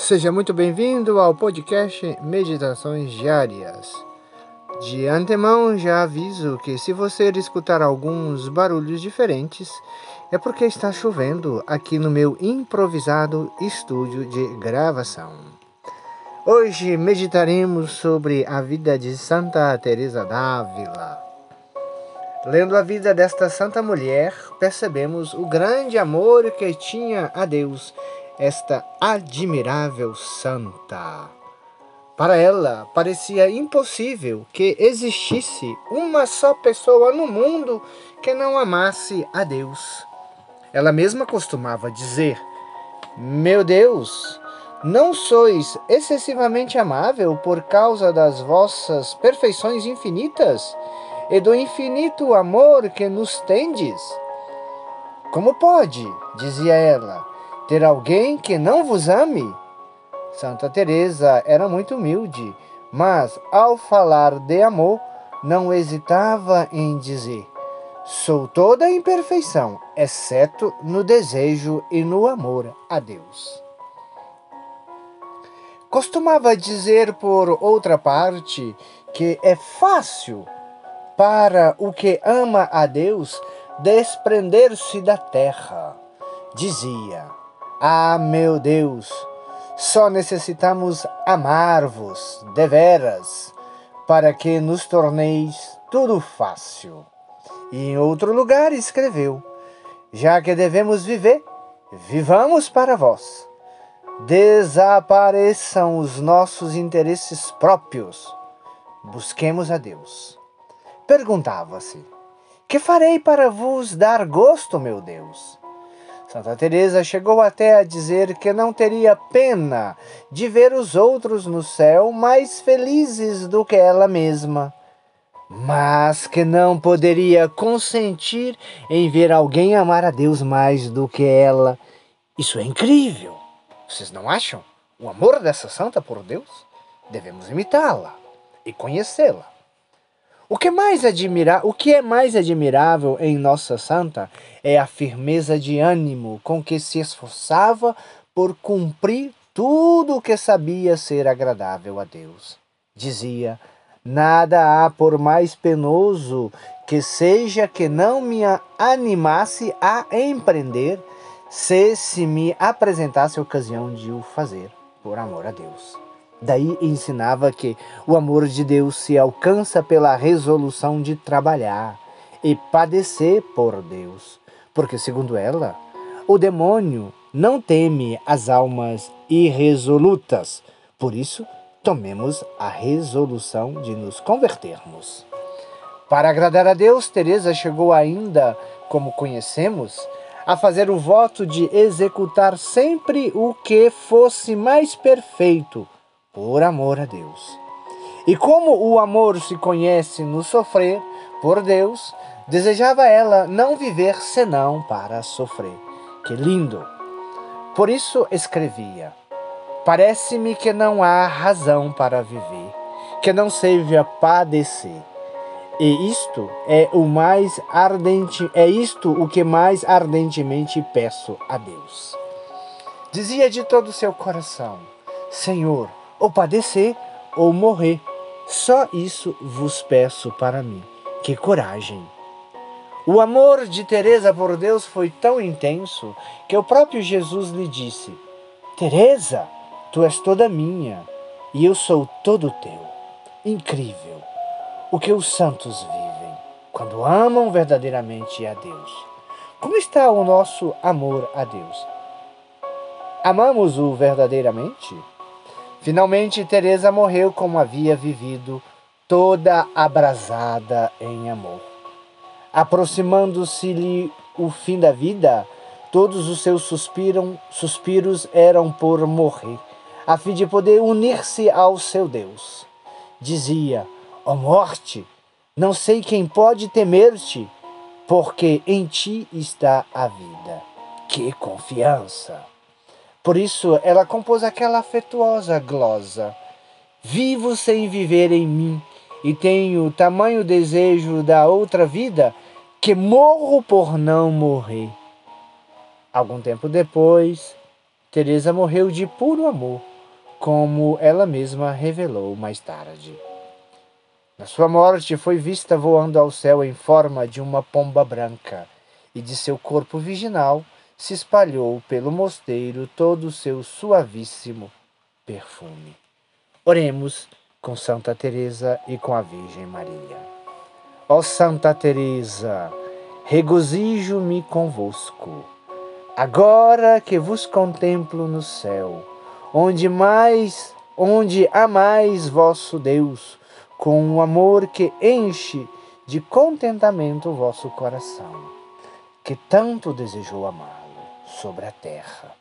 Seja muito bem-vindo ao podcast Meditações Diárias. De antemão já aviso que se você escutar alguns barulhos diferentes, é porque está chovendo aqui no meu improvisado estúdio de gravação. Hoje meditaremos sobre a vida de Santa Teresa d'Ávila. Lendo a vida desta santa mulher, percebemos o grande amor que tinha a Deus esta admirável santa. Para ela, parecia impossível que existisse uma só pessoa no mundo que não amasse a Deus. Ela mesma costumava dizer: Meu Deus, não sois excessivamente amável por causa das vossas perfeições infinitas e do infinito amor que nos tendes? Como pode, dizia ela, ter alguém que não vos ame? Santa Teresa era muito humilde, mas ao falar de amor, não hesitava em dizer: Sou toda imperfeição, exceto no desejo e no amor a Deus. Costumava dizer, por outra parte, que é fácil para o que ama a Deus desprender-se da terra. Dizia: ah, meu Deus, só necessitamos amar-vos deveras para que nos torneis tudo fácil. E em outro lugar escreveu: Já que devemos viver, vivamos para vós. Desapareçam os nossos interesses próprios. Busquemos a Deus. Perguntava-se: Que farei para vos dar gosto, meu Deus? Santa Teresa chegou até a dizer que não teria pena de ver os outros no céu mais felizes do que ela mesma, mas que não poderia consentir em ver alguém amar a Deus mais do que ela. Isso é incrível. Vocês não acham? O amor dessa santa por Deus? Devemos imitá-la e conhecê-la. O que, mais admira... o que é mais admirável em Nossa Santa é a firmeza de ânimo com que se esforçava por cumprir tudo o que sabia ser agradável a Deus. Dizia: Nada há por mais penoso que seja que não me animasse a empreender, se se me apresentasse a ocasião de o fazer, por amor a Deus. Daí ensinava que o amor de Deus se alcança pela resolução de trabalhar e padecer por Deus, porque, segundo ela, o demônio não teme as almas irresolutas. Por isso, tomemos a resolução de nos convertermos. Para agradar a Deus, Teresa chegou ainda, como conhecemos, a fazer o voto de executar sempre o que fosse mais perfeito por amor a Deus. E como o amor se conhece no sofrer por Deus, desejava ela não viver senão para sofrer. Que lindo! Por isso escrevia: Parece-me que não há razão para viver, que não seja padecer. E isto é o mais ardente, é isto o que mais ardentemente peço a Deus. Dizia de todo o seu coração: Senhor, ou padecer ou morrer. Só isso vos peço para mim. Que coragem! O amor de Teresa por Deus foi tão intenso que o próprio Jesus lhe disse: Teresa, tu és toda minha e eu sou todo teu. Incrível o que os santos vivem quando amam verdadeiramente a Deus. Como está o nosso amor a Deus? Amamos-o verdadeiramente? Finalmente, Teresa morreu como havia vivido, toda abrasada em amor. Aproximando-se-lhe o fim da vida, todos os seus suspiram, suspiros eram por morrer, a fim de poder unir-se ao seu Deus. Dizia: Ó oh morte, não sei quem pode temer-te, porque em ti está a vida. Que confiança! Por isso, ela compôs aquela afetuosa glosa: Vivo sem viver em mim, e tenho tamanho desejo da outra vida que morro por não morrer. Algum tempo depois, Teresa morreu de puro amor, como ela mesma revelou mais tarde. Na sua morte foi vista voando ao céu em forma de uma pomba branca, e de seu corpo virginal se espalhou pelo mosteiro todo o seu suavíssimo perfume. Oremos com Santa Teresa e com a Virgem Maria. Ó Santa Teresa, regozijo-me convosco, agora que vos contemplo no céu, onde mais, onde amais vosso Deus, com um amor que enche de contentamento o vosso coração, que tanto desejou amá-lo sobre a terra.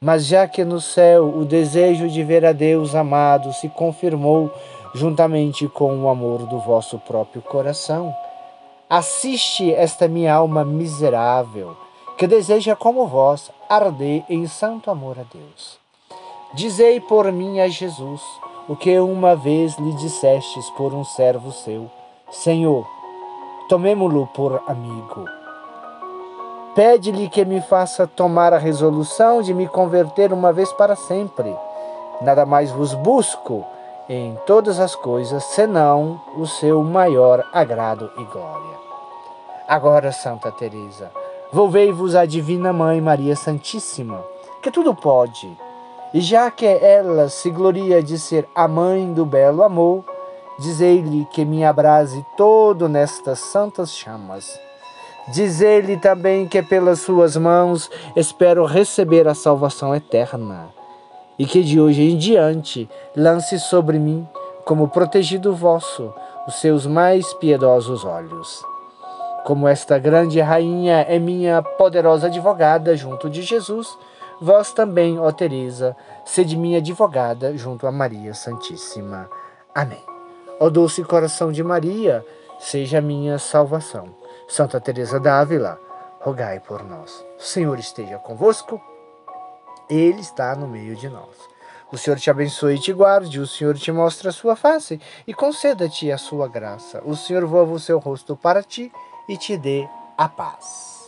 Mas já que no céu o desejo de ver a Deus amado se confirmou juntamente com o amor do vosso próprio coração, assiste esta minha alma miserável, que deseja como vós arder em santo amor a Deus. Dizei por mim a Jesus o que uma vez lhe dissestes por um servo seu: Senhor, tomemo-lo por amigo Pede-lhe que me faça tomar a resolução de me converter uma vez para sempre. Nada mais vos busco em todas as coisas, senão o seu maior agrado e glória. Agora, Santa Teresa, volvei-vos à Divina Mãe Maria Santíssima, que tudo pode, e já que ela se gloria de ser a mãe do belo amor, dizei-lhe que me abrase todo nestas santas chamas Dizer-lhe também que pelas suas mãos espero receber a salvação eterna, e que de hoje em diante lance sobre mim, como protegido vosso, os seus mais piedosos olhos. Como esta grande rainha é minha poderosa advogada junto de Jesus, vós também, ó Teresa, sede minha advogada junto a Maria Santíssima. Amém. Ó doce coração de Maria, seja minha salvação. Santa Teresa d'Ávila, rogai por nós. O Senhor esteja convosco. Ele está no meio de nós. O Senhor te abençoe e te guarde, o Senhor te mostre a sua face e conceda-te a sua graça. O Senhor voa o seu rosto para ti e te dê a paz.